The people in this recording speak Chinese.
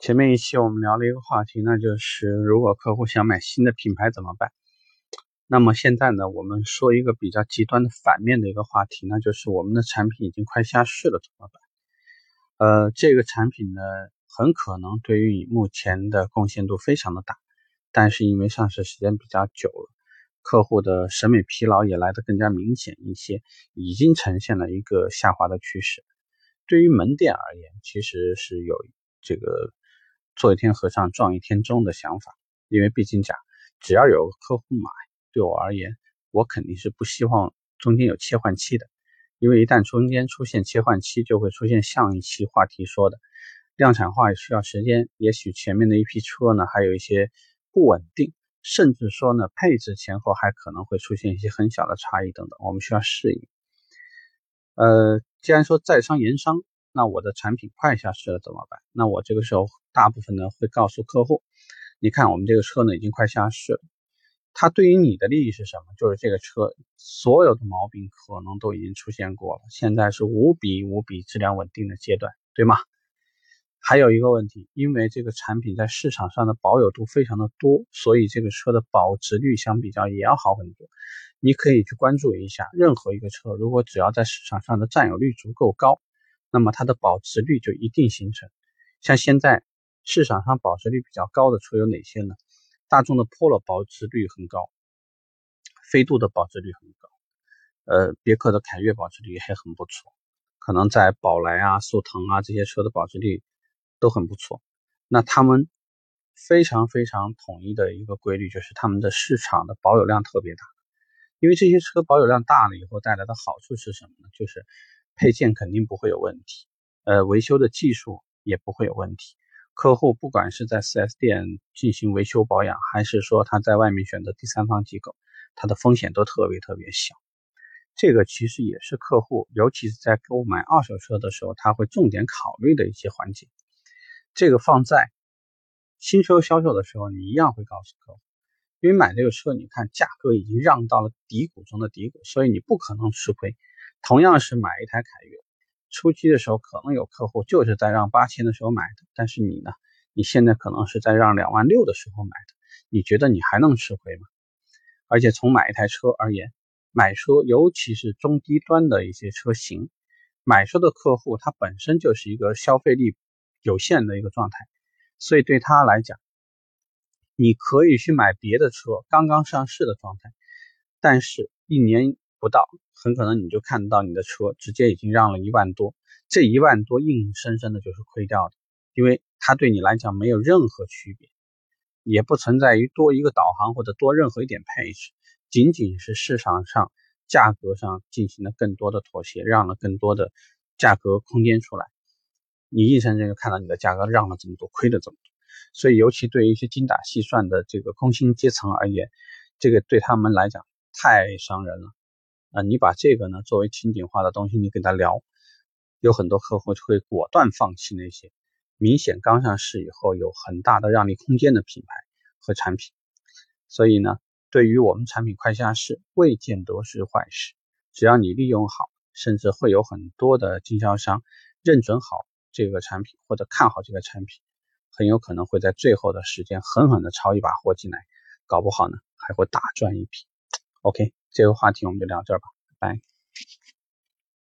前面一期我们聊了一个话题，那就是如果客户想买新的品牌怎么办？那么现在呢，我们说一个比较极端的反面的一个话题，那就是我们的产品已经快下市了怎么办？呃，这个产品呢，很可能对于你目前的贡献度非常的大，但是因为上市时间比较久了，客户的审美疲劳也来得更加明显一些，已经呈现了一个下滑的趋势。对于门店而言，其实是有这个。做一天和尚撞一天钟的想法，因为毕竟讲，只要有客户买，对我而言，我肯定是不希望中间有切换期的，因为一旦中间出现切换期，就会出现上一期话题说的量产化需要时间，也许前面的一批车呢还有一些不稳定，甚至说呢配置前后还可能会出现一些很小的差异等等，我们需要适应。呃，既然说在商言商。那我的产品快下市了怎么办？那我这个时候大部分呢会告诉客户，你看我们这个车呢已经快下市了，它对于你的利益是什么？就是这个车所有的毛病可能都已经出现过了，现在是无比无比质量稳定的阶段，对吗？还有一个问题，因为这个产品在市场上的保有度非常的多，所以这个车的保值率相比较也要好很多。你可以去关注一下，任何一个车如果只要在市场上的占有率足够高。那么它的保值率就一定形成。像现在市场上保值率比较高的车有哪些呢？大众的 Polo 保值率很高，飞度的保值率很高，呃，别克的凯越保值率还很不错。可能在宝来啊、速腾啊这些车的保值率都很不错。那他们非常非常统一的一个规律就是他们的市场的保有量特别大。因为这些车保有量大了以后带来的好处是什么呢？就是配件肯定不会有问题，呃，维修的技术也不会有问题。客户不管是在 4S 店进行维修保养，还是说他在外面选择第三方机构，他的风险都特别特别小。这个其实也是客户，尤其是在购买二手车的时候，他会重点考虑的一些环节。这个放在新车销售的时候，你一样会告诉客户，因为买这个车，你看价格已经让到了低谷中的低谷，所以你不可能吃亏。同样是买一台凯越，初期的时候可能有客户就是在让八千的时候买的，但是你呢，你现在可能是在让两万六的时候买的，你觉得你还能吃亏吗？而且从买一台车而言，买车尤其是中低端的一些车型，买车的客户他本身就是一个消费力有限的一个状态，所以对他来讲，你可以去买别的车，刚刚上市的状态，但是一年。不到，很可能你就看到你的车直接已经让了一万多，这一万多硬生生的就是亏掉的，因为它对你来讲没有任何区别，也不存在于多一个导航或者多任何一点配置，仅仅是市场上价格上进行了更多的妥协，让了更多的价格空间出来，你硬生生就看到你的价格让了这么多，亏了这么多，所以尤其对于一些精打细算的这个工薪阶层而言，这个对他们来讲太伤人了。啊，你把这个呢作为情景化的东西，你跟他聊，有很多客户就会果断放弃那些明显刚上市以后有很大的让利空间的品牌和产品。所以呢，对于我们产品快下市，未见得是坏事。只要你利用好，甚至会有很多的经销商认准好这个产品或者看好这个产品，很有可能会在最后的时间狠狠的抄一把货进来，搞不好呢还会大赚一笔。OK。这个话题我们就聊这儿吧，